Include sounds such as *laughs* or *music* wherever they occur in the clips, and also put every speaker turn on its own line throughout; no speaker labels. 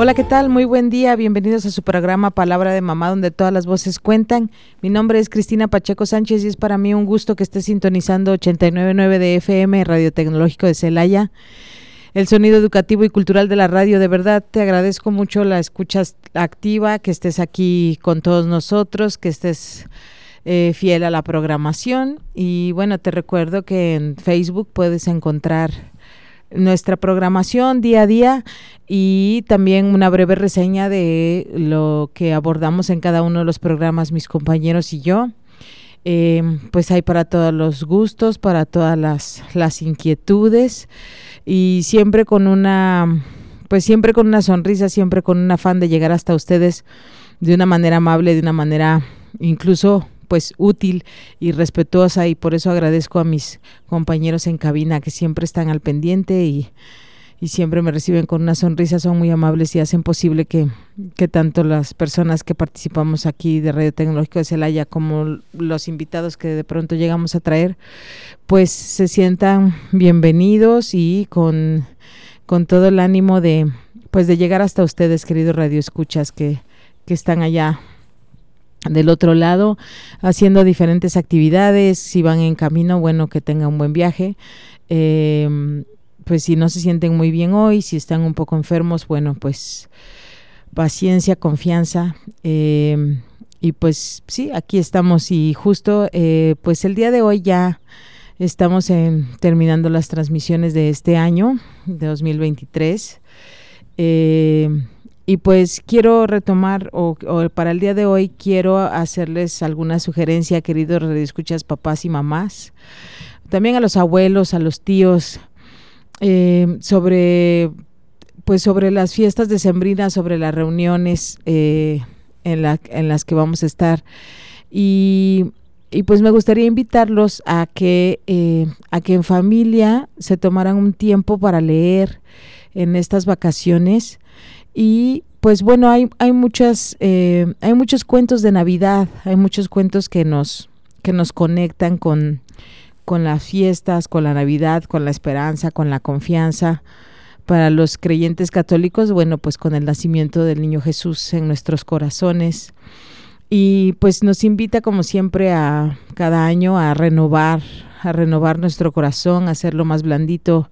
Hola, ¿qué tal? Muy buen día. Bienvenidos a su programa Palabra de Mamá, donde todas las voces cuentan. Mi nombre es Cristina Pacheco Sánchez y es para mí un gusto que esté sintonizando 899 de FM, Radio Tecnológico de Celaya. El sonido educativo y cultural de la radio, de verdad te agradezco mucho la escucha activa, que estés aquí con todos nosotros, que estés eh, fiel a la programación. Y bueno, te recuerdo que en Facebook puedes encontrar nuestra programación día a día y también una breve reseña de lo que abordamos en cada uno de los programas mis compañeros y yo. Eh, pues hay para todos los gustos, para todas las, las inquietudes y siempre con una, pues siempre con una sonrisa, siempre con un afán de llegar hasta ustedes de una manera amable, de una manera incluso pues útil y respetuosa y por eso agradezco a mis compañeros en cabina que siempre están al pendiente y, siempre me reciben con una sonrisa, son muy amables y hacen posible que, que tanto las personas que participamos aquí de Radio Tecnológico de Celaya como los invitados que de pronto llegamos a traer, pues se sientan bienvenidos y con, con todo el ánimo de pues de llegar hasta ustedes, queridos radioescuchas que, que están allá del otro lado haciendo diferentes actividades si van en camino bueno que tengan un buen viaje. Em, pues si no se sienten muy bien hoy si están un poco enfermos bueno pues paciencia confianza. Em, y pues sí aquí estamos. Y justo eh, pues el día de hoy ya estamos terminando las transmisiones de este año de 2023 eh, y pues quiero retomar, o, para el día de hoy quiero hacerles alguna sugerencia, queridos escuchas papás y mamás, también a los abuelos, a los tíos, eh, sobre pues sobre las fiestas decembrinas, sobre las reuniones eh, en, la, en las que vamos a estar. Y, y pues me gustaría invitarlos a que, eh, a que en familia se tomaran un tiempo para leer en estas vacaciones y pues bueno, hay, hay muchas, eh, hay muchos cuentos de Navidad, hay muchos cuentos que nos, que nos conectan con, con las fiestas, con la Navidad, con la esperanza, con la confianza. Para los creyentes católicos, bueno, pues con el nacimiento del niño Jesús en nuestros corazones. Y pues nos invita como siempre a cada año a renovar, a renovar nuestro corazón, a hacerlo más blandito,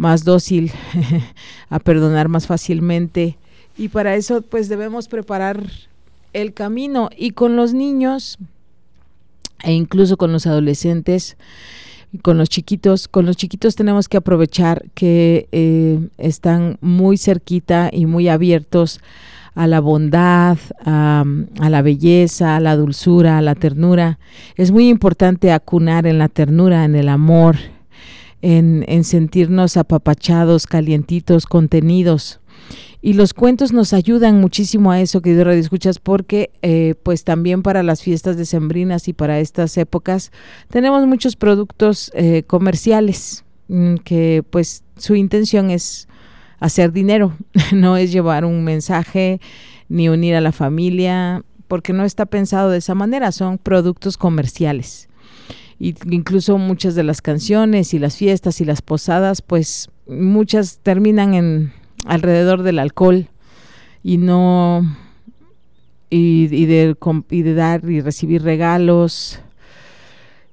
más dócil, *laughs* a perdonar más fácilmente. Y para eso pues debemos preparar el camino. Y con los niños e incluso con los adolescentes, con los chiquitos, con los chiquitos tenemos que aprovechar que eh, están muy cerquita y muy abiertos a la bondad, a, a, la belleza, a la dulzura, a la ternura. Es muy importante acunar en la ternura, en el amor, en, sentirnos apapachados, calientitos, contenidos. Y los cuentos nos ayudan muchísimo a eso, querido Radio Escuchas, porque eh, pues también para las fiestas decembrinas y para estas épocas tenemos muchos productos eh, comerciales mm, que pues su intención es hacer dinero, *laughs* no es llevar un mensaje ni unir a la familia, porque no está pensado de esa manera, son productos comerciales y incluso muchas de las canciones y las fiestas y las posadas, pues muchas terminan en alrededor del alcohol y no y, de, de dar y recibir regalos.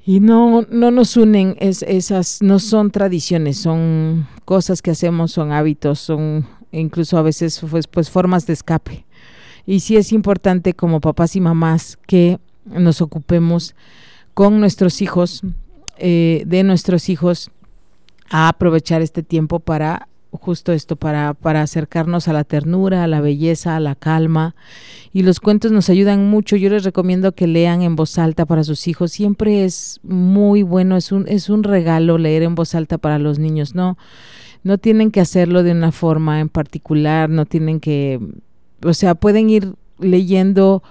Y no no nos unen es, esas no son tradiciones son cosas que hacemos son hábitos son incluso a veces pues, pues formas de escape. Y sí es importante como papás y mamás que nos ocupemos con nuestros hijos, eh, de nuestros hijos, a aprovechar este tiempo para justo esto, para, para acercarnos a la ternura, a la belleza, a la calma. Y los cuentos nos ayudan mucho. Yo les recomiendo que lean en voz alta para sus hijos. Siempre es muy bueno, es un, es un regalo leer en voz alta para los niños, ¿no? no tienen que hacerlo de una forma en particular, no tienen que, o sea, pueden ir leyendo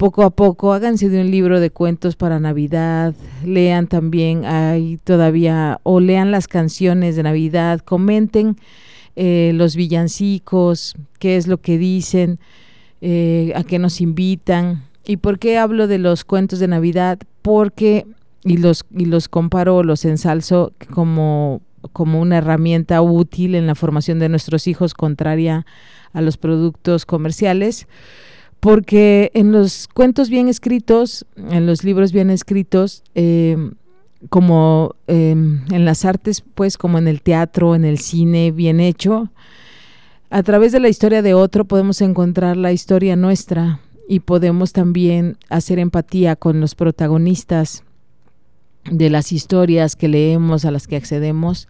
poco a poco, háganse de un libro de cuentos para Navidad, lean también ahí todavía, o lean las canciones de Navidad, comenten eh, los villancicos, qué es lo que dicen, eh, a qué nos invitan. ¿Y por qué hablo de los cuentos de Navidad? Porque, y los, y los comparo, los ensalzo como, como una herramienta útil en la formación de nuestros hijos, contraria a los productos comerciales porque en los cuentos bien escritos, en los libros bien escritos, eh, como em, en las artes, pues como en el teatro, en el cine bien hecho, a través de la historia de otro podemos encontrar la historia nuestra y podemos también hacer empatía con los protagonistas de las historias que leemos, a las que accedemos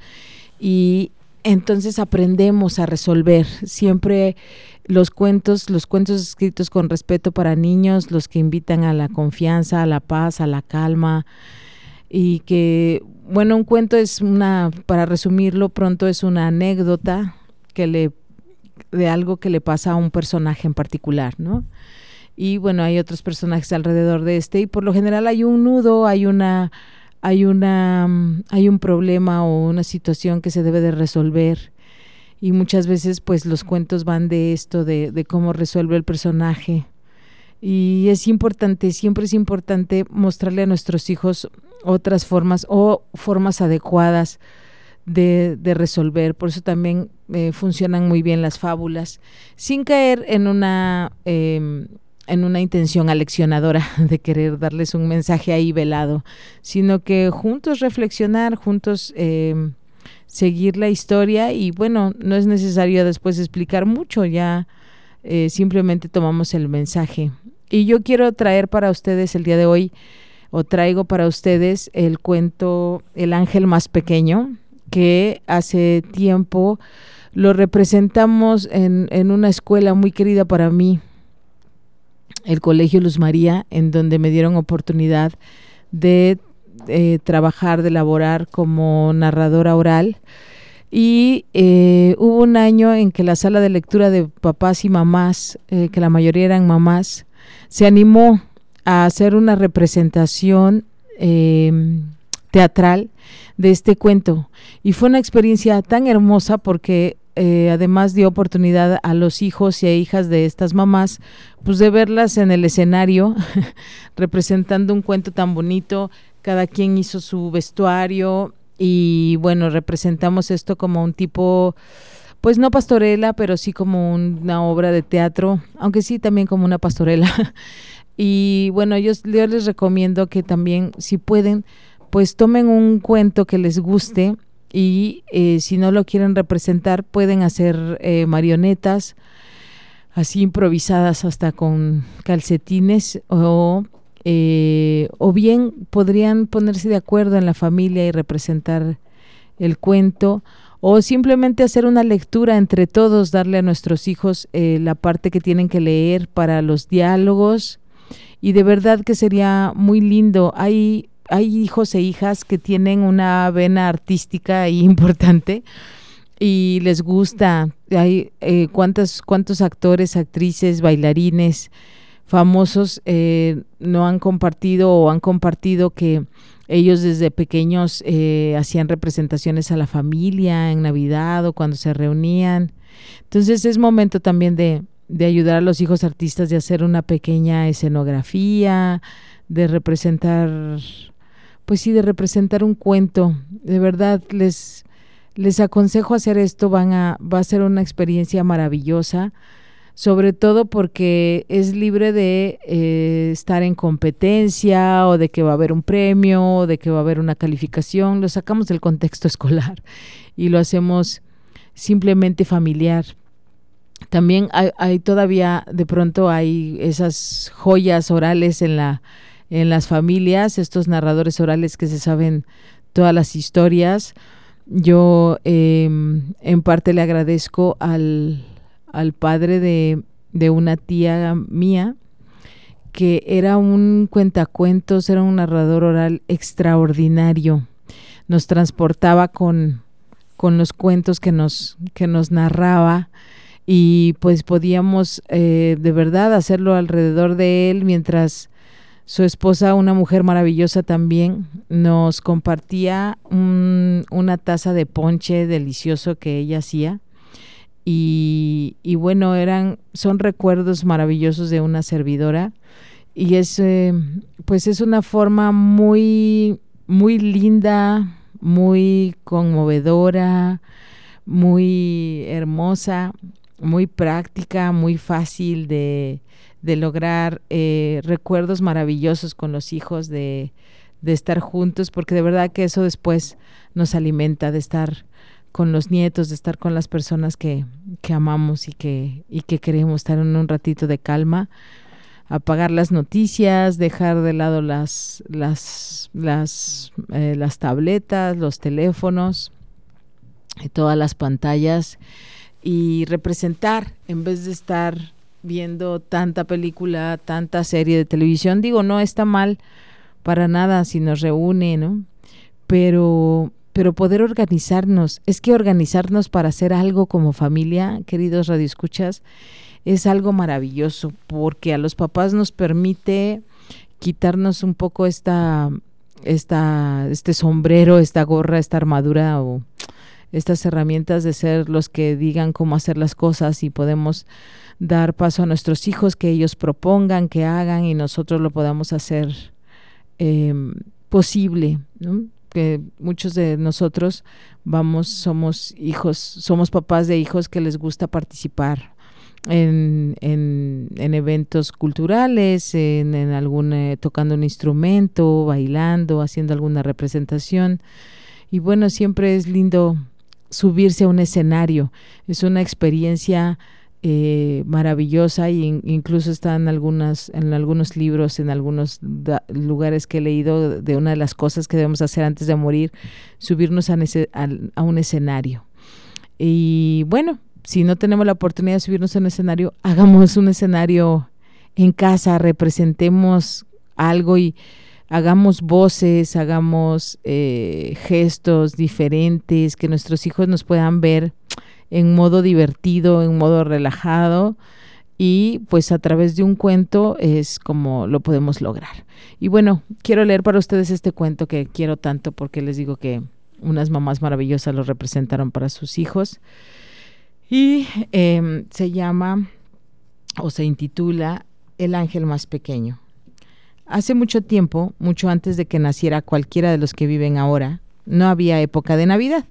y entonces aprendemos a resolver. Siempre los cuentos, los cuentos escritos con respeto para niños, los que invitan a la confianza, a la paz, a la calma y que bueno, un cuento es una para resumirlo pronto es una anécdota que le de algo que le pasa a un personaje en particular, ¿no? Y bueno, hay otros personajes alrededor de este y por lo general hay un nudo, hay una hay una hay un problema o una situación que se debe de resolver y muchas veces pues los cuentos van de esto, de, de cómo resuelve el personaje. Y es importante, siempre es importante mostrarle a nuestros hijos otras formas o formas adecuadas de, de resolver. Por eso también eh, funcionan muy bien las fábulas, sin caer en una, em, en una intención aleccionadora *laughs* de querer darles un mensaje ahí velado, sino que juntos reflexionar, juntos em, seguir la historia y bueno, no es necesario después explicar mucho, ya eh, simplemente tomamos el mensaje. Y yo quiero traer para ustedes el día de hoy, o traigo para ustedes el cuento El ángel más pequeño, que hace tiempo lo representamos en, en una escuela muy querida para mí, el Colegio Luz María, en donde me dieron oportunidad de eh, trabajar, de laborar como narradora oral. Y eh, hubo un año en que la sala de lectura de papás y mamás, eh, que la mayoría eran mamás, se animó a hacer una representación em, teatral de este cuento. Y fue una experiencia tan hermosa porque además dio oportunidad a los hijos y a hijas de estas mamás, pues de verlas en el escenario *laughs* representando un cuento tan bonito, cada quien hizo su vestuario y bueno, representamos esto como un tipo, pues no pastorela, pero sí como una obra de teatro, aunque sí también como una pastorela. *laughs* y bueno, yo, les recomiendo que también, si pueden, pues tomen un cuento que les guste y eh, si no lo quieren representar, pueden hacer eh, marionetas así improvisadas hasta con calcetines o eh, o bien podrían ponerse de acuerdo en la familia y representar el cuento, o simplemente hacer una lectura entre todos, darle a nuestros hijos eh, la parte que tienen que leer para los diálogos, y de verdad que sería muy lindo. Hay, hay hijos e hijas que tienen una vena artística *laughs* importante y les gusta. Hay eh, cuántos, cuántos actores, actrices, bailarines, famosos eh, no han compartido o han compartido que ellos desde pequeños eh, hacían representaciones a la familia en Navidad o cuando se reunían. Entonces es momento también de, de ayudar a los hijos artistas de hacer una pequeña escenografía, de representar, pues sí, de representar un cuento. De verdad les, les aconsejo hacer esto, van a, va a ser una experiencia maravillosa sobre todo porque es libre de eh, estar en competencia o de que va a haber un premio o de que va a haber una calificación, lo sacamos del contexto *laughs* escolar y lo hacemos simplemente familiar. También hay, todavía, de pronto hay esas joyas orales en, la, en las familias, estos narradores orales que se saben todas las historias. Yo em, en parte le agradezco al, al padre de, de una tía mía, que era un cuentacuentos, era un narrador oral extraordinario. Nos transportaba con, con los cuentos que nos, que nos narraba y pues podíamos eh, de verdad hacerlo alrededor de él mientras su esposa, una mujer maravillosa también, nos compartía una taza de ponche delicioso que ella hacía. Y, bueno, eran, son recuerdos maravillosos de una servidora. Y es, eh, pues es una forma muy, muy linda, muy conmovedora, muy hermosa, muy práctica, muy fácil de, de lograr eh, recuerdos maravillosos con los hijos, de, de estar juntos, porque de verdad que eso después nos alimenta de estar con los nietos, de estar con las personas que, que amamos y que, y que queremos estar en un ratito de calma, apagar las noticias, dejar de lado las, las, las, eh, las tabletas, los teléfonos, todas las pantallas y representar en vez de estar viendo tanta película, tanta serie de televisión. Digo, no está mal para nada si nos reúne, ¿no? Pero, pero poder organizarnos, es que organizarnos para hacer algo como familia, queridos radioescuchas, es algo maravilloso porque a los papás nos permite quitarnos un poco esta, esta, este sombrero, esta gorra, esta armadura o estas herramientas de ser los que digan cómo hacer las cosas y podemos dar paso a nuestros hijos, que ellos propongan, que hagan y nosotros lo podamos hacer em, posible, que muchos de nosotros vamos, somos hijos, somos papás de hijos que les gusta participar en, en, en eventos culturales, en, algún, tocando un instrumento, bailando, haciendo alguna representación. Y bueno, siempre es lindo subirse a un escenario, es una experiencia eh, maravillosa y incluso está en algunas en algunos libros en algunos lugares que he leído de una de las cosas que debemos hacer antes de morir subirnos a, a, un escenario. Y bueno si no tenemos la oportunidad de subirnos a un escenario hagamos un escenario en casa representemos algo y hagamos voces hagamos eh, gestos diferentes que nuestros hijos nos puedan ver en modo divertido, en modo relajado y pues a través de un cuento es como lo podemos lograr. Y bueno, quiero leer para ustedes este cuento que quiero tanto porque les digo que unas mamás maravillosas lo representaron para sus hijos y em, se llama o se intitula El ángel más pequeño. Hace mucho tiempo, mucho antes de que naciera cualquiera de los que viven ahora, no había época de Navidad.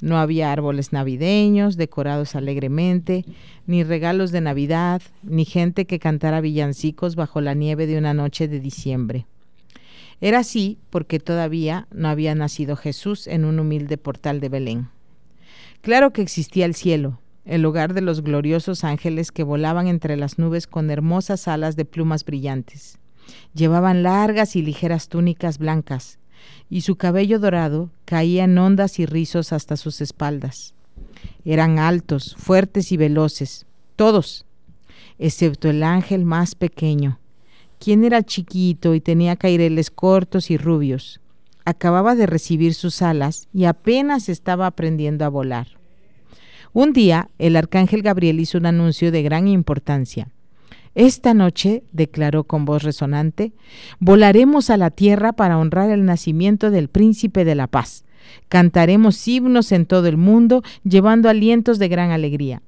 No había árboles navideños decorados alegremente, ni regalos de Navidad, ni gente que cantara villancicos bajo la nieve de una noche de diciembre. Era así porque todavía no había nacido Jesús en un humilde portal de Belén. Claro que existía el cielo, el hogar de los gloriosos ángeles que volaban entre las nubes con hermosas alas de plumas brillantes. Llevaban largas y ligeras túnicas blancas, y su cabello dorado caía en ondas y rizos hasta sus espaldas. Eran altos, fuertes y veloces, todos, excepto el ángel más pequeño, quien era chiquito y tenía caireles cortos y rubios. Acababa de recibir sus alas y apenas estaba aprendiendo a volar. Un día, el arcángel Gabriel hizo un anuncio de gran importancia. Esta noche, declaró con voz resonante, volaremos a la tierra para honrar el nacimiento del príncipe de la paz. Cantaremos himnos en todo el mundo, llevando alientos de gran alegría.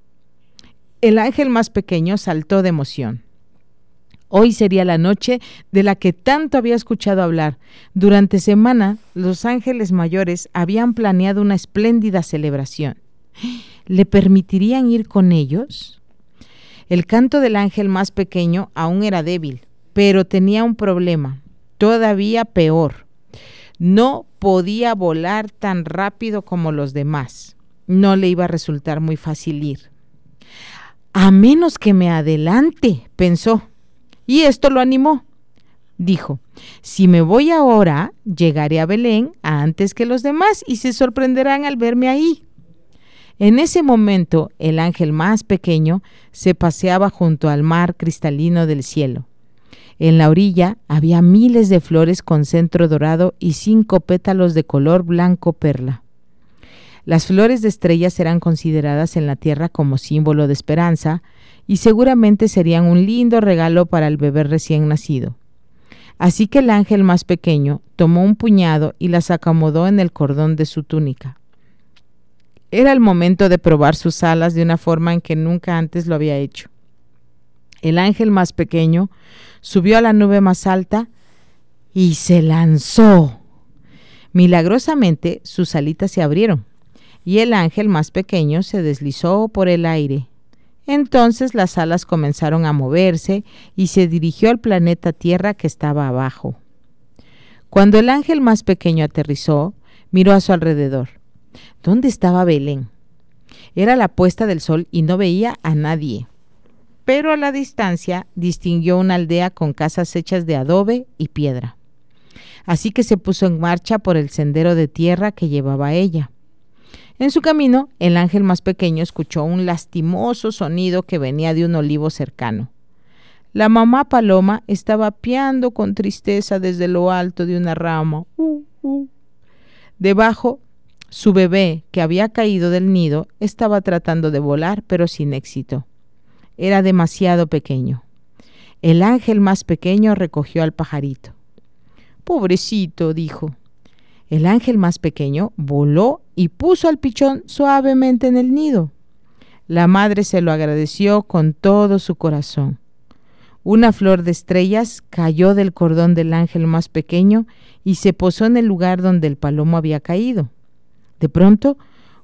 El ángel más pequeño saltó de emoción. Hoy sería la noche de la que tanto había escuchado hablar. Durante semana, los ángeles mayores habían planeado una espléndida celebración. ¿Le permitirían ir con ellos? El canto del ángel más pequeño aún era débil, pero tenía un problema, todavía peor. No podía volar tan rápido como los demás. No le iba a resultar muy fácil ir. A menos que me adelante, pensó. Y esto lo animó. Dijo, si me voy ahora, llegaré a Belén antes que los demás y se sorprenderán al verme ahí. En ese momento el ángel más pequeño se paseaba junto al mar cristalino del cielo. En la orilla había miles de flores con centro dorado y cinco pétalos de color blanco perla. Las flores de estrellas eran consideradas en la tierra como símbolo de esperanza y seguramente serían un lindo regalo para el bebé recién nacido. Así que el ángel más pequeño tomó un puñado y las acomodó en el cordón de su túnica. Era el momento de probar sus alas de una forma en que nunca antes lo había hecho. El ángel más pequeño subió a la nube más alta y se lanzó. Milagrosamente sus alitas se abrieron y el ángel más pequeño se deslizó por el aire. Entonces las alas comenzaron a moverse y se dirigió al planeta Tierra que estaba abajo. Cuando el ángel más pequeño aterrizó, miró a su alrededor. ¿Dónde estaba Belén? Era la puesta del sol y no veía a nadie. Pero a la distancia distinguió una aldea con casas hechas de adobe y piedra. Así que se puso en marcha por el sendero de tierra que llevaba ella. En su camino, el ángel más pequeño escuchó un lastimoso sonido que venía de un olivo cercano. La mamá paloma estaba piando con tristeza desde lo alto de una rama. Uh, uh. Debajo, su bebé, que había caído del nido, estaba tratando de volar, pero sin éxito. Era demasiado pequeño. El ángel más pequeño recogió al pajarito. Pobrecito, dijo. El ángel más pequeño voló y puso al pichón suavemente en el nido. La madre se lo agradeció con todo su corazón. Una flor de estrellas cayó del cordón del ángel más pequeño y se posó en el lugar donde el palomo había caído. De pronto,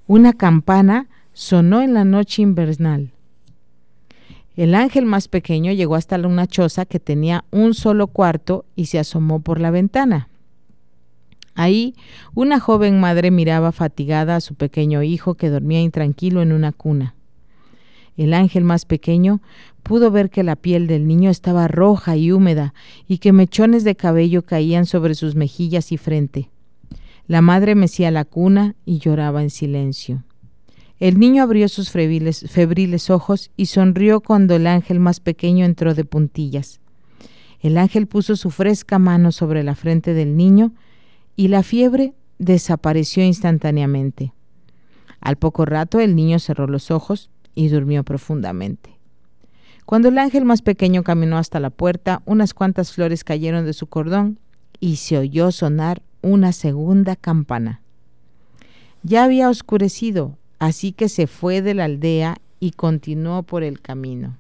una campana sonó en la noche invernal. El ángel más pequeño llegó hasta una choza que tenía un solo cuarto y se asomó por la ventana. Ahí, una joven madre miraba fatigada a su pequeño hijo que dormía intranquilo en una cuna. El ángel más pequeño pudo ver que la piel del niño estaba roja y húmeda y que mechones de cabello caían sobre sus mejillas y frente. La madre mecía la cuna y lloraba en silencio. El niño abrió sus febriles, ojos y sonrió cuando el ángel más pequeño entró de puntillas. El ángel puso su fresca mano sobre la frente del niño y la fiebre desapareció instantáneamente. Al poco rato el niño cerró los ojos y durmió profundamente. Cuando el ángel más pequeño caminó hasta la puerta, unas cuantas flores cayeron de su cordón y se oyó sonar una segunda campana. Ya había oscurecido Así que se fue de la aldea y continuó por el camino.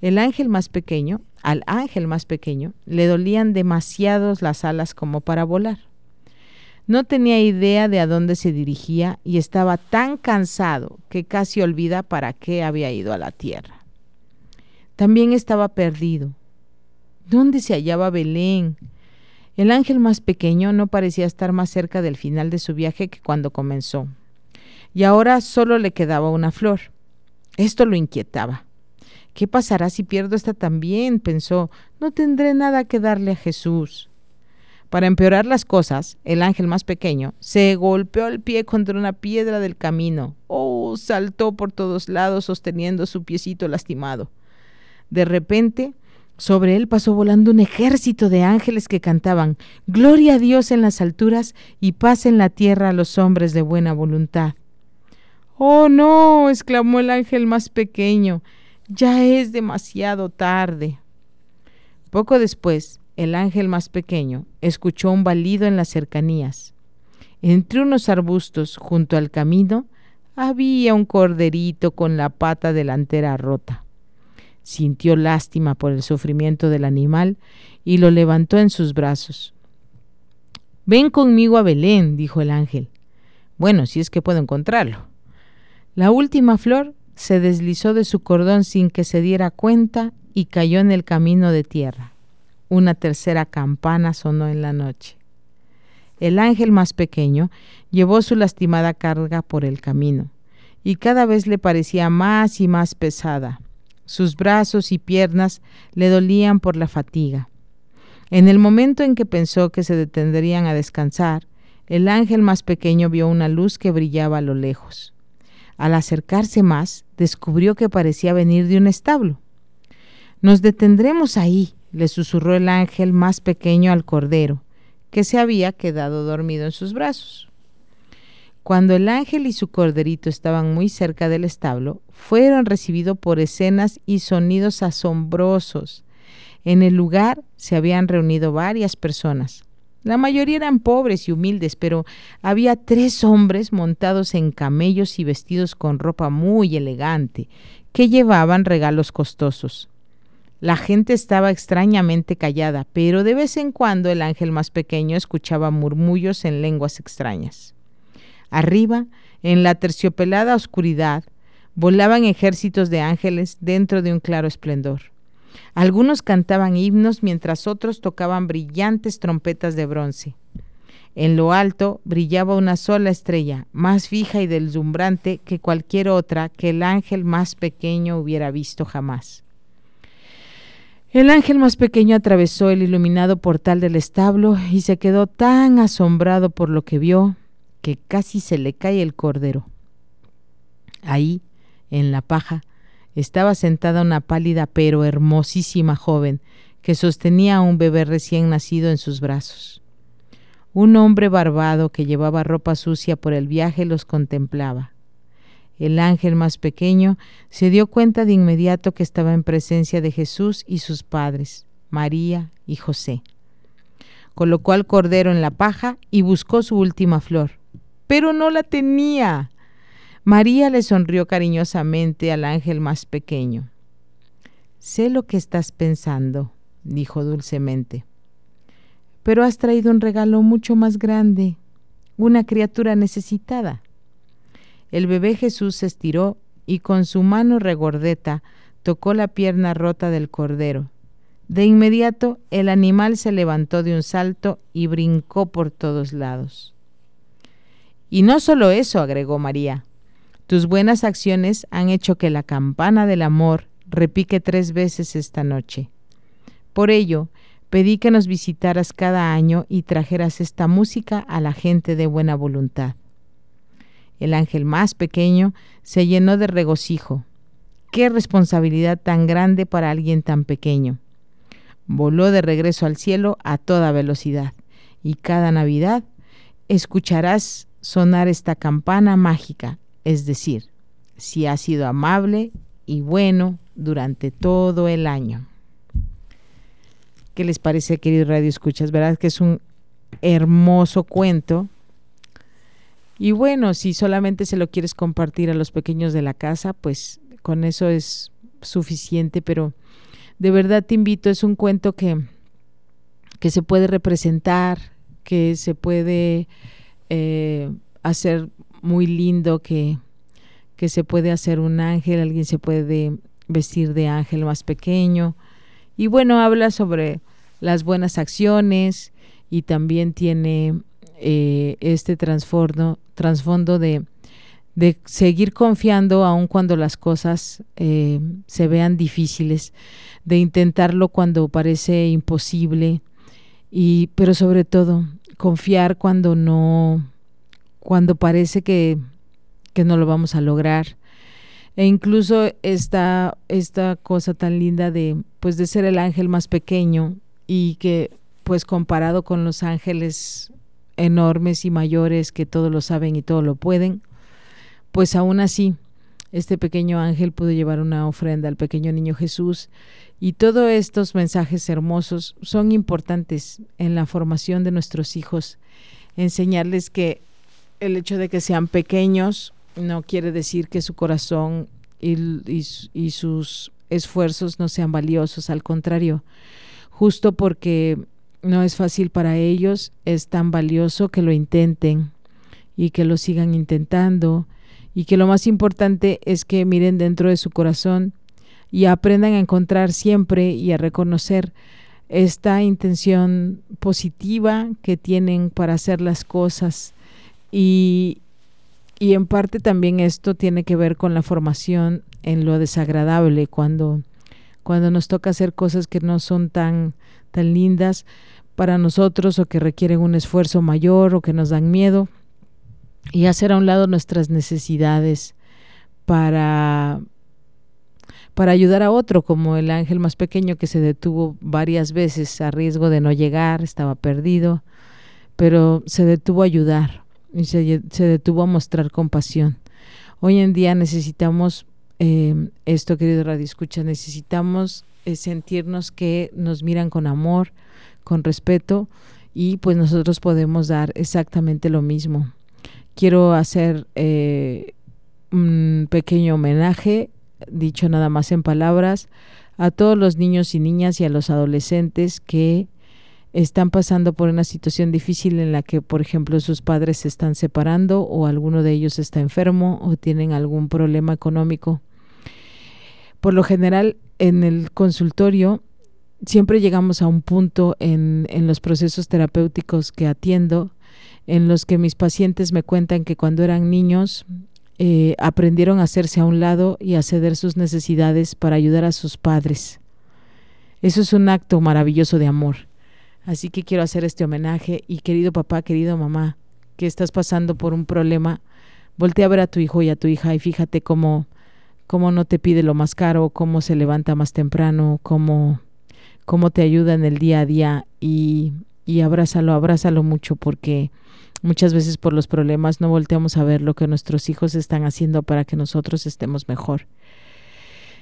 El ángel más pequeño, al ángel más pequeño, le dolían demasiados las alas como para volar. No tenía idea de a dónde se dirigía y estaba tan cansado que casi olvida para qué había ido a la tierra. También estaba perdido. ¿Dónde se hallaba Belén? El ángel más pequeño no parecía estar más cerca del final de su viaje que cuando comenzó. Y ahora solo le quedaba una flor. Esto lo inquietaba. ¿Qué pasará si pierdo esta también? pensó. No tendré nada que darle a Jesús. Para empeorar las cosas, el ángel más pequeño se golpeó el pie contra una piedra del camino. Oh, saltó por todos lados sosteniendo su piecito lastimado. De repente, sobre él pasó volando un ejército de ángeles que cantaban, Gloria a Dios en las alturas y paz en la tierra a los hombres de buena voluntad. Oh, no, exclamó el ángel más pequeño, ya es demasiado tarde. Poco después, el ángel más pequeño escuchó un balido en las cercanías. Entre unos arbustos junto al camino había un corderito con la pata delantera rota sintió lástima por el sufrimiento del animal y lo levantó en sus brazos. Ven conmigo a Belén, dijo el ángel. Bueno, si es que puedo encontrarlo. La última flor se deslizó de su cordón sin que se diera cuenta y cayó en el camino de tierra. Una tercera campana sonó en la noche. El ángel más pequeño llevó su lastimada carga por el camino, y cada vez le parecía más y más pesada. Sus brazos y piernas le dolían por la fatiga. En el momento en que pensó que se detendrían a descansar, el ángel más pequeño vio una luz que brillaba a lo lejos. Al acercarse más, descubrió que parecía venir de un establo. Nos detendremos ahí, le susurró el ángel más pequeño al cordero, que se había quedado dormido en sus brazos. Cuando el ángel y su corderito estaban muy cerca del establo, fueron recibidos por escenas y sonidos asombrosos. En el lugar se habían reunido varias personas. La mayoría eran pobres y humildes, pero había tres hombres montados en camellos y vestidos con ropa muy elegante, que llevaban regalos costosos. La gente estaba extrañamente callada, pero de vez en cuando el ángel más pequeño escuchaba murmullos en lenguas extrañas. Arriba, en la terciopelada oscuridad, volaban ejércitos de ángeles dentro de un claro esplendor. Algunos cantaban himnos mientras otros tocaban brillantes trompetas de bronce. En lo alto brillaba una sola estrella, más fija y deslumbrante que cualquier otra que el ángel más pequeño hubiera visto jamás. El ángel más pequeño atravesó el iluminado portal del establo y se quedó tan asombrado por lo que vio que casi se le cae el cordero. Ahí, en la paja, estaba sentada una pálida pero hermosísima joven que sostenía a un bebé recién nacido en sus brazos. Un hombre barbado que llevaba ropa sucia por el viaje los contemplaba. El ángel más pequeño se dio cuenta de inmediato que estaba en presencia de Jesús y sus padres, María y José. Colocó al cordero en la paja y buscó su última flor, pero no la tenía. María le sonrió cariñosamente al ángel más pequeño. Sé lo que estás pensando, dijo dulcemente, pero has traído un regalo mucho más grande, una criatura necesitada. El bebé Jesús se estiró y con su mano regordeta tocó la pierna rota del cordero. De inmediato el animal se levantó de un salto y brincó por todos lados. Y no solo eso, agregó María, tus buenas acciones han hecho que la campana del amor repique tres veces esta noche. Por ello, pedí que nos visitaras cada año y trajeras esta música a la gente de buena voluntad. El ángel más pequeño se llenó de regocijo. Qué responsabilidad tan grande para alguien tan pequeño. Voló de regreso al cielo a toda velocidad y cada Navidad escucharás sonar esta campana mágica, es decir, si has sido amable y bueno durante todo el año. ¿Qué les parece, querido Radio Escuchas? ¿Verdad que es un hermoso cuento? Y bueno, si solamente se lo quieres compartir a los pequeños de la casa, pues con eso es suficiente, pero de verdad te invito, es un cuento que, que se puede representar, que se puede eh, hacer muy lindo, que, que se puede hacer un ángel, alguien se puede vestir de ángel más pequeño. Y bueno, habla sobre las buenas acciones y también tiene eh, este trasfondo, de, de, seguir confiando aun cuando las cosas eh, se vean difíciles, de intentarlo cuando parece imposible, y, pero sobre todo confiar cuando no, cuando parece que, que no lo vamos a lograr. E incluso esta, esta cosa tan linda de, pues de ser el ángel más pequeño y que pues comparado con los ángeles enormes y mayores que todo lo saben y todo lo pueden, pues aún así este pequeño ángel pudo llevar una ofrenda al pequeño niño Jesús y todos estos mensajes hermosos son importantes en la formación de nuestros hijos, enseñarles que el hecho de que sean pequeños no quiere decir que su corazón y, sus esfuerzos no sean valiosos, al contrario, justo porque no es fácil para ellos, es tan valioso que lo intenten y que lo sigan intentando. Y que lo más importante es que miren dentro de su corazón y aprendan a encontrar siempre y a reconocer esta intención positiva que tienen para hacer las cosas y, y en parte también esto tiene que ver con la formación en lo desagradable cuando cuando nos toca hacer cosas que no son tan tan lindas para nosotros o que requieren un esfuerzo mayor o que nos dan miedo. Y hacer a un lado nuestras necesidades para para ayudar a otro, como el ángel más pequeño que se detuvo varias veces a riesgo de no llegar, estaba perdido, pero se detuvo a ayudar y se, detuvo a mostrar compasión. Hoy en día necesitamos eh, esto, querido Radio Escucha, necesitamos eh, sentirnos que nos miran con amor, con respeto y pues nosotros podemos dar exactamente lo mismo. Quiero hacer eh, un pequeño homenaje, dicho nada más en palabras, a todos los niños y niñas y a los adolescentes que están pasando por una situación difícil en la que, por ejemplo, sus padres se están separando o alguno de ellos está enfermo o tienen algún problema económico. Por lo general, en el consultorio siempre llegamos a un punto en, en los procesos terapéuticos que atiendo en los que mis pacientes me cuentan que cuando eran niños eh, aprendieron a hacerse a un lado y a ceder sus necesidades para ayudar a sus padres. Eso es un acto maravilloso de amor. Así que quiero hacer este homenaje y querido papá, querido mamá, que estás pasando por un problema, voltea a ver a tu hijo y a tu hija y fíjate cómo, cómo no te pide lo más caro, cómo se levanta más temprano, cómo, cómo te ayuda en el día a día y, y abrázalo, abrázalo mucho porque muchas veces por los problemas no volteamos a ver lo que nuestros hijos están haciendo para que nosotros estemos mejor.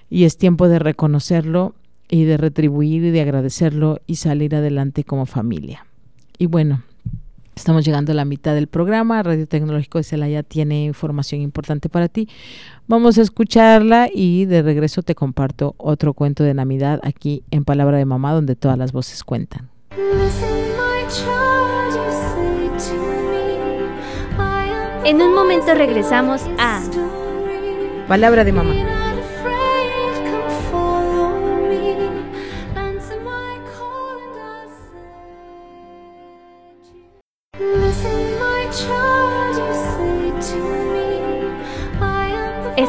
Y es tiempo de reconocerlo y de retribuir y de agradecerlo y salir adelante como familia. Y bueno, estamos llegando a la mitad del programa. Radio Tecnológico de Celaya tiene información importante para ti. Vamos a escucharla y de regreso te comparto otro cuento de Navidad aquí en Palabra de Mamá, donde todas las voces cuentan.
En un momento regresamos a
Palabra de Mamá.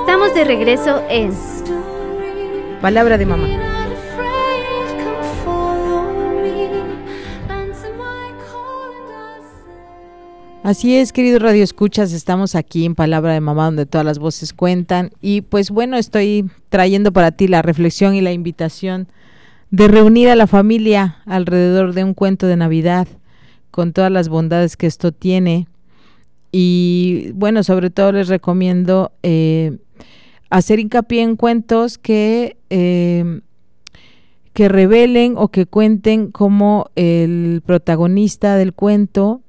Estamos de regreso en
Palabra de mamá. Así es, queridos Radio Escuchas, estamos aquí en Palabra de Mamá donde todas las voces cuentan y pues bueno, estoy trayendo para ti la reflexión y la invitación de reunir a la familia alrededor de un cuento de Navidad con todas las bondades que esto tiene y bueno, sobre todo les recomiendo eh, hacer hincapié en cuentos que, eh, que revelen o que cuenten cómo el protagonista del cuento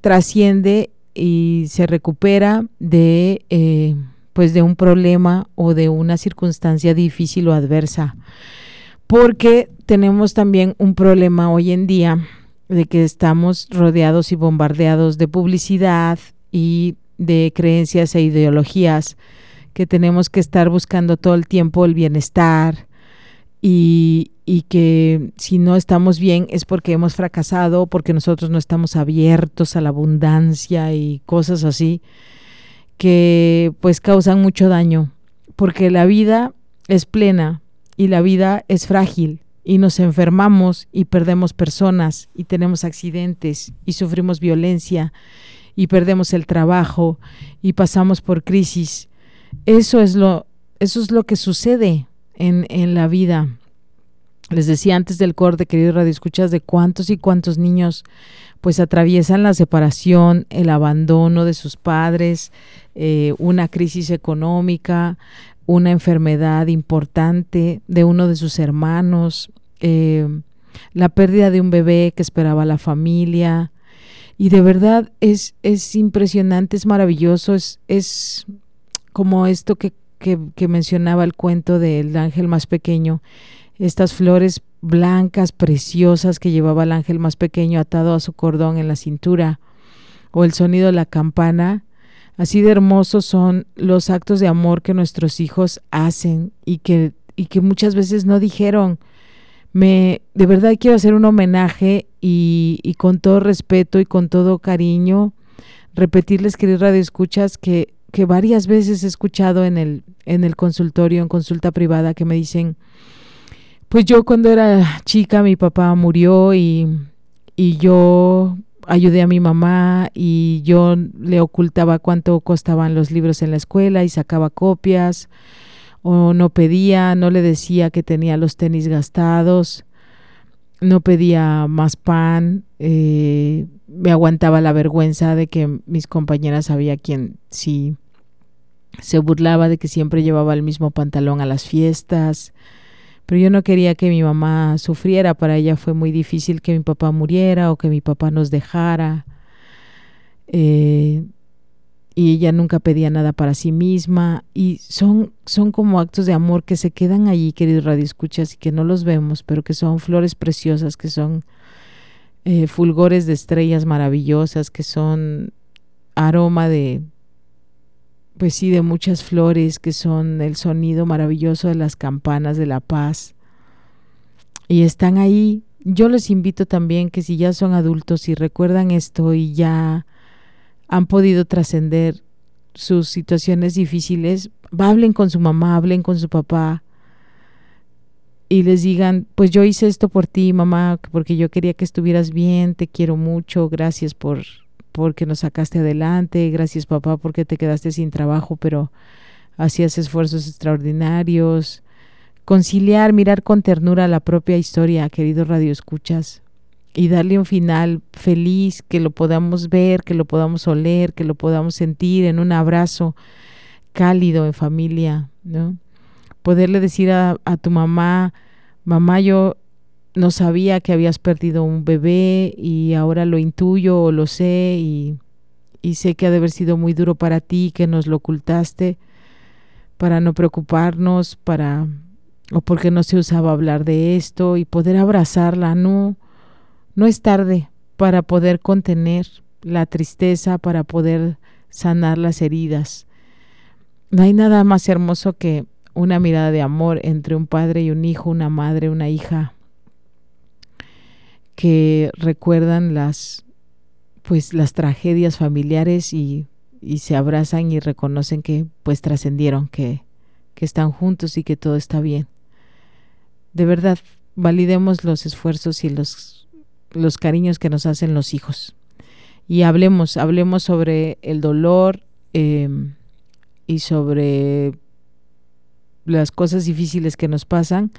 trasciende y se recupera de eh, pues de un problema o de una circunstancia difícil o adversa. Porque tenemos también un problema hoy en día de que estamos rodeados y bombardeados de publicidad y de creencias e ideologías que tenemos que estar buscando todo el tiempo el bienestar y, y que si no estamos bien es porque hemos fracasado, porque nosotros no estamos abiertos a la abundancia y cosas así que pues causan mucho daño, porque la vida es plena y la vida es frágil y nos enfermamos y perdemos personas y tenemos accidentes y sufrimos violencia y perdemos el trabajo y pasamos por crisis. Eso es lo, eso es lo que sucede en, en la vida. Les decía antes del corte, querido Radio Escuchas, de cuántos y cuántos niños pues atraviesan la separación, el abandono de sus padres, eh, una crisis económica, una enfermedad importante de uno de sus hermanos, eh, la pérdida de un bebé que esperaba la familia. Y de verdad es, es impresionante, es maravilloso, es, es como esto que, que, que mencionaba el cuento del ángel más pequeño, estas flores blancas, preciosas que llevaba el ángel más pequeño atado a su cordón en la cintura, o el sonido de la campana Así de hermosos son los actos de amor que nuestros hijos hacen y que, y que muchas veces no dijeron. Me, de verdad quiero hacer un homenaje y, y con todo respeto y con todo cariño repetirles, queridos radioescuchas, que, que varias veces he escuchado en el, en el consultorio, en consulta privada, que me dicen, pues yo cuando era chica mi papá murió y, y yo ayudé a mi mamá y yo le ocultaba cuánto costaban los libros en la escuela y sacaba copias o no pedía, no le decía que tenía los tenis gastados. no pedía más pan, eh, me aguantaba la vergüenza de que mis compañeras había quien sí se burlaba de que siempre llevaba el mismo pantalón a las fiestas, pero yo no quería que mi mamá sufriera, para ella fue muy difícil que mi papá muriera o que mi papá nos dejara. Eh, y ella nunca pedía nada para sí misma y son, son como actos de amor que se quedan allí, queridos radioescuchas, y que no los vemos, pero que son flores preciosas, que son eh, fulgores de estrellas maravillosas, que son aroma de, pues sí, de muchas flores, que son el sonido maravilloso de las campanas de la paz. Y están ahí. Yo les invito también que si ya son adultos y recuerdan esto y ya han podido trascender sus situaciones difíciles, hablen con su mamá, hablen con su papá y les digan, pues yo hice esto por ti, mamá, porque yo quería que estuvieras bien, te quiero mucho, gracias por porque nos sacaste adelante, gracias papá porque te quedaste sin trabajo, pero hacías esfuerzos extraordinarios. Conciliar, mirar con ternura la propia historia, querido Radio Escuchas y darle un final feliz, que lo podamos ver, que lo podamos oler, que lo podamos sentir en un abrazo cálido en familia, ¿no? Poderle decir a, a tu mamá, mamá, yo no sabía que habías perdido un bebé y ahora lo intuyo o lo sé y, y sé que ha de haber sido muy duro para ti, que nos lo ocultaste para no preocuparnos, para o porque no se usaba hablar de esto y poder abrazarla, no no es tarde para poder contener la tristeza, para poder sanar las heridas. No hay nada más hermoso que una mirada de amor entre un padre y un hijo, una madre, una hija, que recuerdan las pues las tragedias familiares y, y se abrazan y reconocen que pues trascendieron, que, que están juntos y que todo está bien. De verdad, validemos los esfuerzos y los los cariños que nos hacen los hijos. Y hablemos, hablemos sobre el dolor em, y sobre las cosas difíciles que nos pasan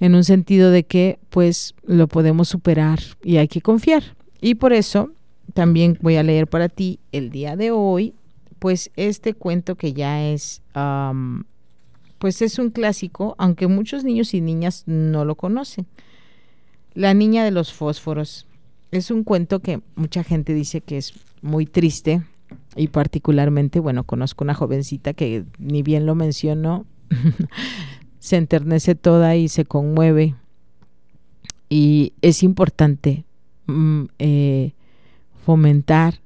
en un sentido de que pues lo podemos superar y hay que confiar. Y por eso también voy a leer para ti el día de hoy pues este cuento que ya es pues es un clásico, aunque muchos niños y niñas no lo conocen. La niña de los fósforos. Es un cuento que mucha gente dice que es muy triste y particularmente, bueno, conozco una jovencita que ni bien lo mencionó, *laughs* se enternece toda y se conmueve. Y es importante mm, eh, fomentar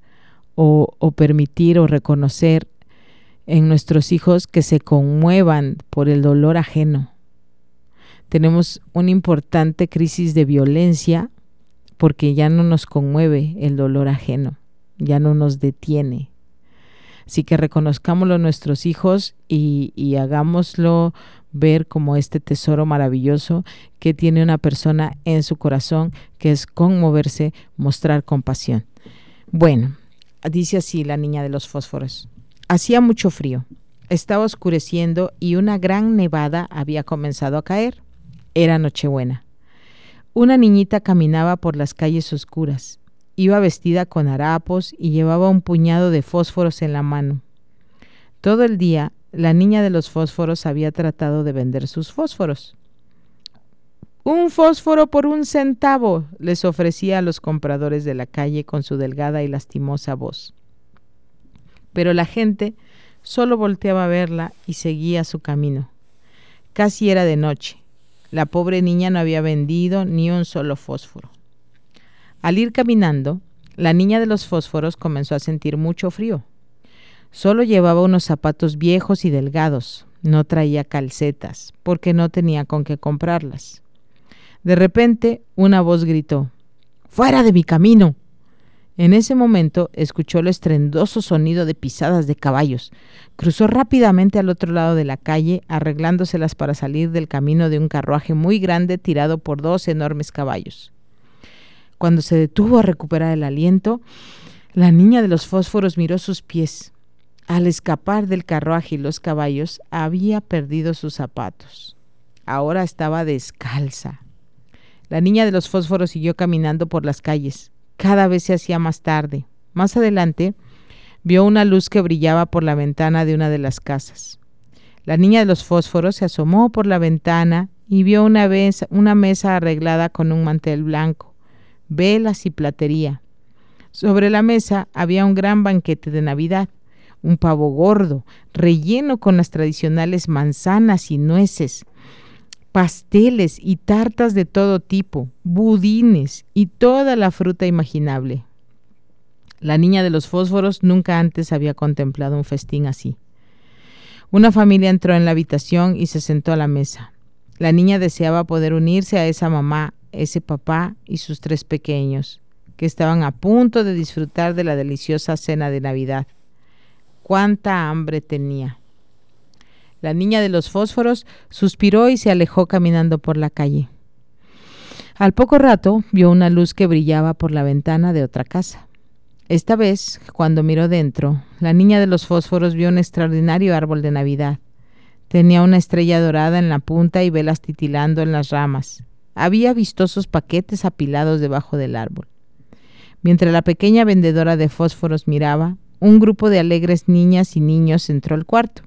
o, permitir o reconocer en nuestros hijos que se conmuevan por el dolor ajeno tenemos una importante crisis de violencia porque ya no nos conmueve el dolor ajeno, ya no nos detiene. Así que reconozcámoslo a nuestros hijos y, y hagámoslo ver como este tesoro maravilloso que tiene una persona en su corazón, que es conmoverse, mostrar compasión. Bueno, dice así la niña de los fósforos. Hacía mucho frío, estaba oscureciendo y una gran nevada había comenzado a caer. Era Nochebuena. Una niñita caminaba por las calles oscuras. Iba vestida con harapos y llevaba un puñado de fósforos en la mano. Todo el día, la niña de los fósforos había tratado de vender sus fósforos. Un fósforo por un centavo les ofrecía a los compradores de la calle con su delgada y lastimosa voz. Pero la gente solo volteaba a verla y seguía su camino. Casi era de noche. La pobre niña no había vendido ni un solo fósforo. Al ir caminando, la niña de los fósforos comenzó a sentir mucho frío. Solo llevaba unos zapatos viejos y delgados, no traía calcetas, porque no tenía con qué comprarlas. De repente, una voz gritó, ¡Fuera de mi camino! En ese momento escuchó el estrendoso sonido de pisadas de caballos. Cruzó rápidamente al otro lado de la calle, arreglándoselas para salir del camino de un carruaje muy grande tirado por dos enormes caballos. Cuando se detuvo a recuperar el aliento, la niña de los fósforos miró sus pies. Al escapar del carruaje y los caballos, había perdido sus zapatos. Ahora estaba descalza. La niña de los fósforos siguió caminando por las calles. Cada vez se hacía más tarde. Más adelante, vio una luz que brillaba por la ventana de una de las casas. La niña de los fósforos se asomó por la ventana y vio una, vez, una mesa arreglada con un mantel blanco, velas y platería. Sobre la mesa había un gran banquete de Navidad, un pavo gordo, relleno con las tradicionales manzanas y nueces, pasteles y tartas de todo tipo, budines y toda la fruta imaginable. La niña de los fósforos nunca antes había contemplado un festín así. Una familia entró en la habitación y se sentó a la mesa. La niña deseaba poder unirse a esa mamá, ese papá y sus tres pequeños, que estaban a punto de disfrutar de la deliciosa cena de Navidad. Cuánta hambre tenía. La niña de los fósforos suspiró y se alejó caminando por la calle. Al poco rato vio una luz que brillaba por la ventana de otra casa. Esta vez, cuando miró dentro, la niña de los fósforos vio un extraordinario árbol de Navidad. Tenía una estrella dorada en la punta y velas titilando en las ramas. Había vistosos paquetes apilados debajo del árbol. Mientras la pequeña vendedora de fósforos miraba, un grupo de alegres niñas y niños entró al cuarto.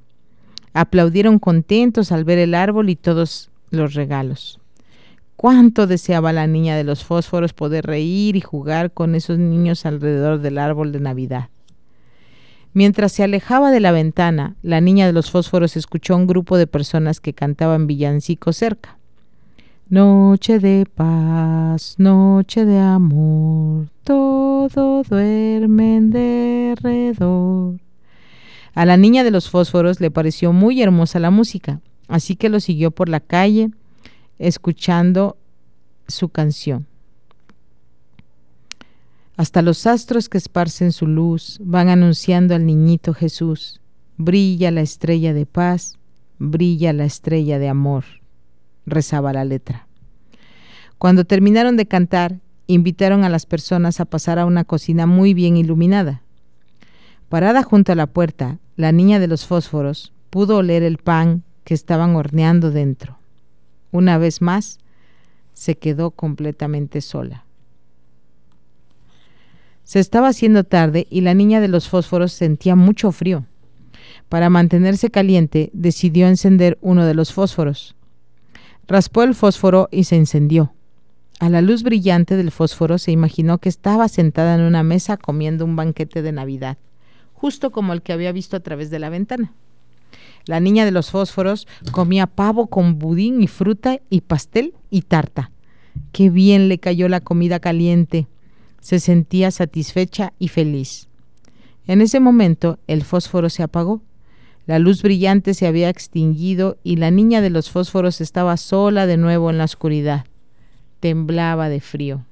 Aplaudieron contentos al ver el árbol y todos los regalos. Cuánto deseaba la niña de los fósforos poder reír y jugar con esos niños alrededor del árbol de Navidad. Mientras se alejaba de la ventana, la niña de los fósforos escuchó a un grupo de personas que cantaban villancicos cerca. Noche de paz, noche de amor, todo duerme en derredor. A la niña de los fósforos le pareció muy hermosa la música, así que lo siguió por la calle escuchando su canción. Hasta los astros que esparcen su luz van anunciando al niñito Jesús. Brilla la estrella de paz, brilla la estrella de amor, rezaba la letra. Cuando terminaron de cantar, invitaron a las personas a pasar a una cocina muy bien iluminada. Parada junto a la puerta, la niña de los fósforos pudo oler el pan que estaban horneando dentro. Una vez más, se quedó completamente sola. Se estaba haciendo tarde y la niña de los fósforos sentía mucho frío. Para mantenerse caliente, decidió encender uno de los fósforos. Raspó el fósforo y se encendió. A la luz brillante del fósforo se imaginó que estaba sentada en una mesa comiendo un banquete de Navidad, justo como el que había visto a través de la ventana. La niña de los fósforos comía pavo con budín y fruta y pastel y tarta. Qué bien le cayó la comida caliente. Se sentía satisfecha y feliz. En ese momento el fósforo se apagó. La luz brillante se había extinguido y la niña de los fósforos estaba sola de nuevo en la oscuridad. Temblaba de frío.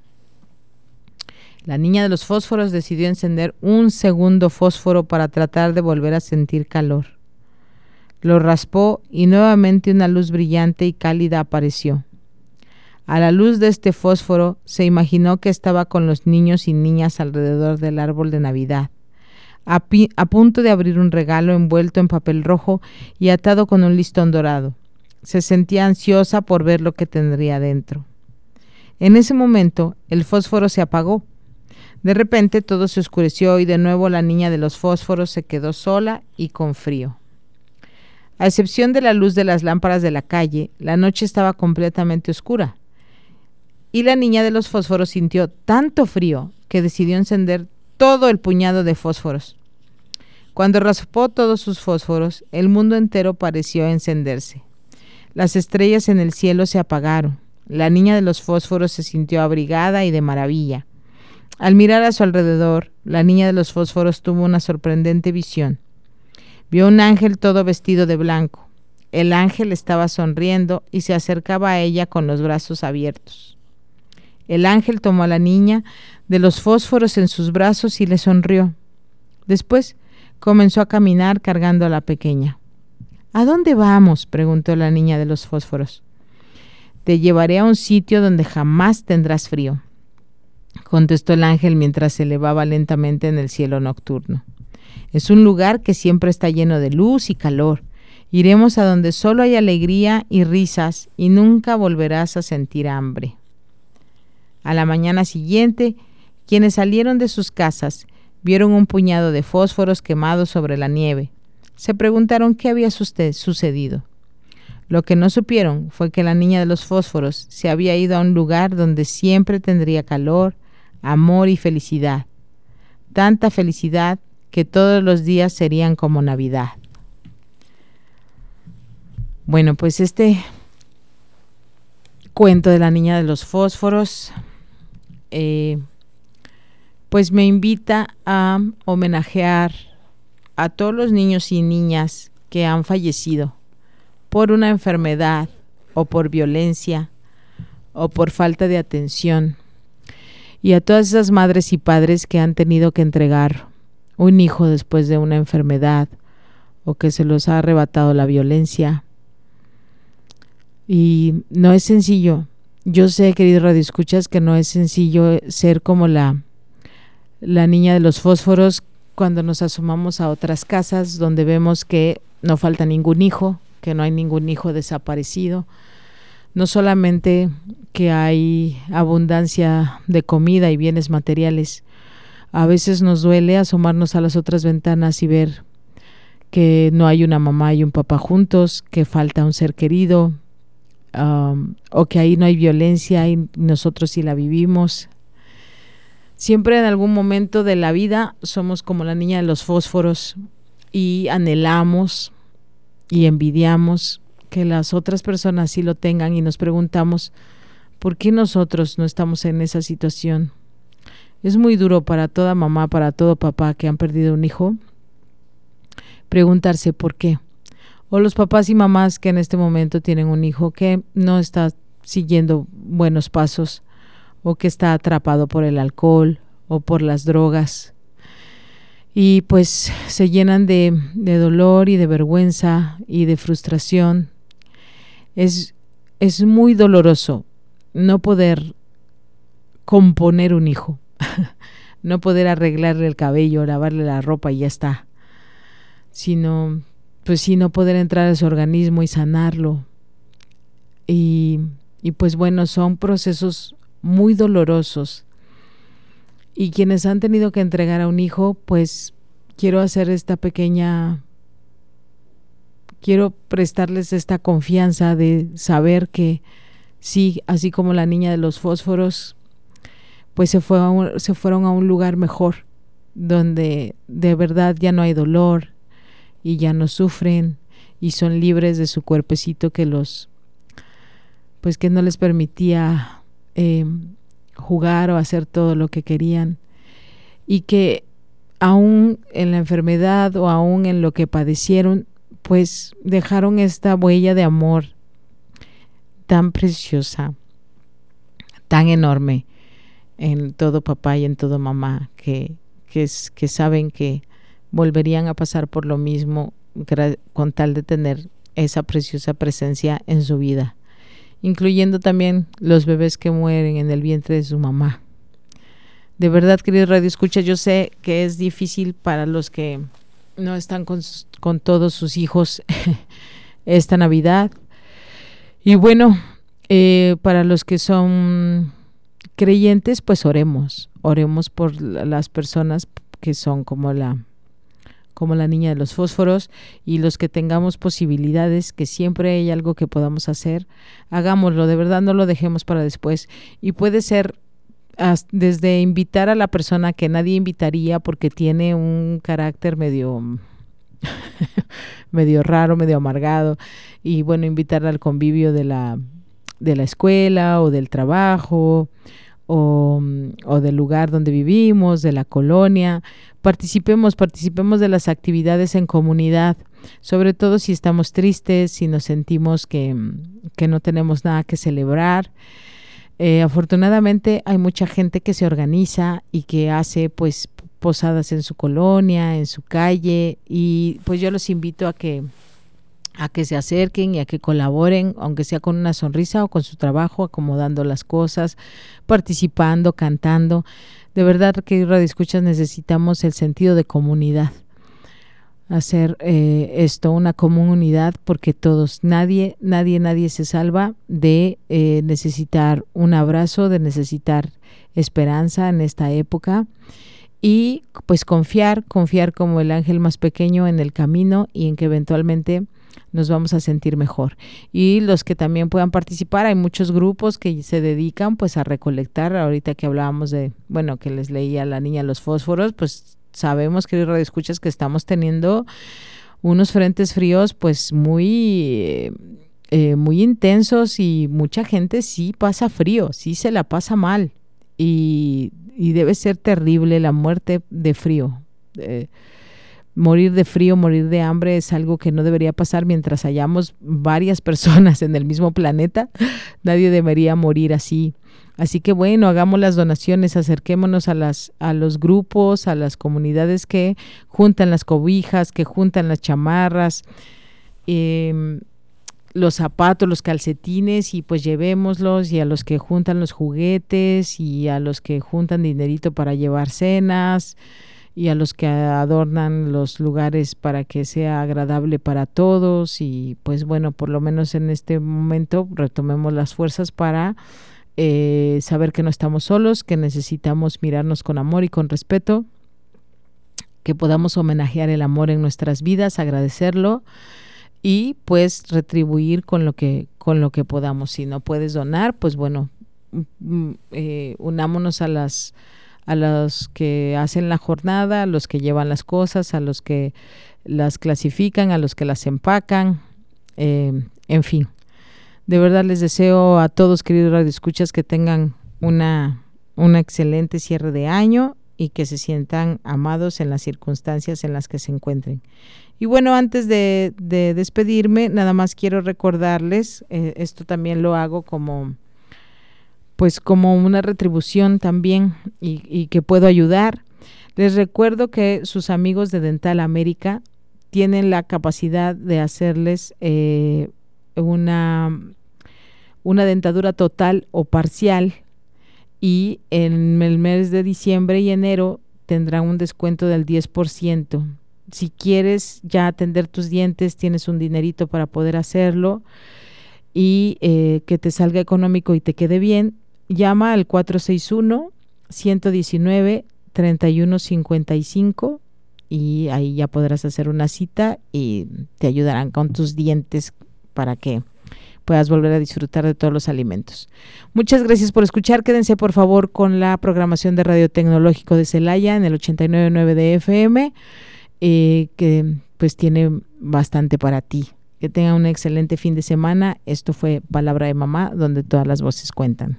La niña de los fósforos decidió encender un segundo fósforo para tratar de volver a sentir calor. Lo raspó y nuevamente una luz brillante y cálida apareció. A la luz de este fósforo se imaginó que estaba con los niños y niñas alrededor del árbol de Navidad, a, punto de abrir un regalo envuelto en papel rojo y atado con un listón dorado. Se sentía ansiosa por ver lo que tendría dentro. En ese momento el fósforo se apagó. De repente todo se oscureció y de nuevo la niña de los fósforos se quedó sola y con frío. A excepción de la luz de las lámparas de la calle, la noche estaba completamente oscura. Y la niña de los fósforos sintió tanto frío que decidió encender todo el puñado de fósforos. Cuando raspó todos sus fósforos, el mundo entero pareció encenderse. Las estrellas en el cielo se apagaron. La niña de los fósforos se sintió abrigada y de maravilla. Al mirar a su alrededor, la niña de los fósforos tuvo una sorprendente visión. Vio un ángel todo vestido de blanco. El ángel estaba sonriendo y se acercaba a ella con los brazos abiertos. El ángel tomó a la niña de los fósforos en sus brazos y le sonrió. Después comenzó a caminar cargando a la pequeña. ¿A dónde vamos? preguntó la niña de los fósforos. Te llevaré a un sitio donde jamás tendrás frío, contestó el ángel mientras se elevaba lentamente en el cielo nocturno. Es un lugar que siempre está lleno de luz y calor. Iremos a donde solo hay alegría y risas y nunca volverás a sentir hambre. A la mañana siguiente, quienes salieron de sus casas vieron un puñado de fósforos quemados sobre la nieve. Se preguntaron qué había sucedido. Lo que no supieron fue que la niña de los fósforos se había ido a un lugar donde siempre tendría calor, amor y felicidad. Tanta felicidad que todos los días serían como Navidad. Bueno, pues este cuento de la niña de los fósforos, eh, pues me invita a homenajear a todos los niños y niñas que han fallecido por una enfermedad o por violencia o por falta de atención y a todas esas madres y padres que han tenido que entregar un hijo después de una enfermedad o que se los ha arrebatado la violencia. Y no es sencillo. Yo sé, querido Radio Escuchas, que no es sencillo ser como la, la niña de los fósforos cuando nos asomamos a otras casas donde vemos que no falta ningún hijo, que no hay ningún hijo desaparecido. No solamente que hay abundancia de comida y bienes materiales, a veces nos duele asomarnos a las otras ventanas y ver que no hay una mamá y un papá juntos, que falta un ser querido, o que ahí no hay violencia y nosotros sí la vivimos. Siempre en algún momento de la vida somos como la niña de los fósforos y anhelamos y envidiamos que las otras personas sí lo tengan y nos preguntamos, ¿por qué nosotros no estamos en esa situación? Es muy duro para toda mamá, para todo papá que han perdido un hijo, preguntarse por qué. O los papás y mamás que en este momento tienen un hijo que no está siguiendo buenos pasos o que está atrapado por el alcohol o por las drogas. Y pues se llenan de, de dolor y de vergüenza y de frustración. Es, es muy doloroso no poder componer un hijo, *laughs* no poder arreglarle el cabello, lavarle la ropa y ya está, sino pues sí no poder entrar a su organismo y sanarlo. Y, y pues bueno, son procesos muy dolorosos. Y quienes han tenido que entregar a un hijo, pues quiero hacer esta pequeña quiero prestarles esta confianza de saber que sí, así como la niña de los fósforos, pues se, fue se fueron a un lugar mejor, donde de verdad ya no hay dolor y ya no sufren y son libres de su cuerpecito que los, pues que no les permitía em, jugar o hacer todo lo que querían. Y que aún en la enfermedad o aún en lo que padecieron, pues dejaron esta huella de amor tan preciosa, tan enorme en todo papá y en todo mamá, que, que, que saben que volverían a pasar por lo mismo con tal de tener esa preciosa presencia en su vida, incluyendo también los bebés que mueren en el vientre de su mamá. De verdad, querido Radio Escucha, yo sé que es difícil para los que no están con, con todos sus hijos *laughs* esta Navidad. Y bueno, eh, para los que son creyentes, pues oremos, oremos por las personas que son como la como la niña de los fósforos y los que tengamos posibilidades, que siempre hay algo que podamos hacer, hagámoslo, de verdad no lo dejemos para después. Y puede ser desde invitar a la persona que nadie invitaría porque tiene un carácter medio *laughs* medio raro, medio amargado y bueno, invitarla al convivio de la de la escuela o del trabajo o, o, del lugar donde vivimos, de la colonia. Participemos, participemos de las actividades en comunidad, sobre todo si estamos tristes, si nos sentimos que, que no tenemos nada que celebrar. Eh, afortunadamente hay mucha gente que se organiza y que hace pues posadas en su colonia, en su calle y pues yo los invito a que a que se acerquen y a que colaboren, aunque sea con una sonrisa o con su trabajo, acomodando las cosas, participando, cantando. De verdad que Radio Escuchas necesitamos el sentido de comunidad. hacer eh, esto una comunidad porque todos, nadie, nadie, nadie se salva de eh, necesitar un abrazo, de necesitar esperanza en esta época y pues confiar, confiar como el ángel más pequeño en el camino y en que eventualmente nos vamos a sentir mejor. Y los que también puedan participar, hay muchos grupos que se dedican pues a recolectar, ahorita que hablábamos de, bueno, que les leía a la niña los fósforos, pues sabemos que escuchas que estamos teniendo unos frentes fríos pues muy eh, muy intensos y mucha gente sí pasa frío, sí se la pasa mal y, debe ser terrible la muerte de frío. Morir de frío, morir de hambre es algo que no debería pasar mientras hayamos varias *laughs* personas en el mismo planeta. Nadie debería morir así. Así que bueno, hagamos las donaciones, acerquémonos a, las, a los grupos, a las comunidades que juntan las cobijas, que juntan las chamarras, em, los zapatos, los calcetines y pues llevémoslos y a los que juntan los juguetes y a los que juntan dinerito para llevar cenas y a los que adornan los lugares para que sea agradable para todos y pues bueno, por lo menos en este momento retomemos las fuerzas para eh, saber que no estamos solos, que necesitamos mirarnos con amor y con respeto, que podamos homenajear el amor en nuestras vidas, agradecerlo y pues retribuir con lo que con lo que podamos. Si no puedes donar, pues bueno, mm, mm, eh, unámonos a las a los que hacen la jornada, a los que llevan las cosas, a los que las clasifican, a los que las empacan, eh, en fin. De verdad les deseo a todos, queridos radioescuchas, que tengan una, excelente cierre de año y que se sientan amados en las circunstancias en las que se encuentren. Y bueno, antes de, despedirme, nada más quiero recordarles, eh, esto también lo hago como pues como una retribución también y, que puedo ayudar. Les recuerdo que sus amigos de Dental América tienen la capacidad de hacerles eh, una, una dentadura total o parcial y en el mes de diciembre y enero tendrá un descuento del 10%. Si quieres ya atender tus dientes, tienes un dinerito para poder hacerlo y eh, que te salga económico y te quede bien, llama al 461 119 3155 y ahí ya podrás hacer una cita y te ayudarán con tus dientes para que puedas volver a disfrutar de todos los alimentos. Muchas gracias por escuchar. Quédense por favor con la programación de Radio Tecnológico de Celaya en el 89.9 de FM, eh, que pues tiene bastante para ti. Que tenga un excelente fin de semana. Esto fue Palabra de Mamá, donde todas las voces cuentan.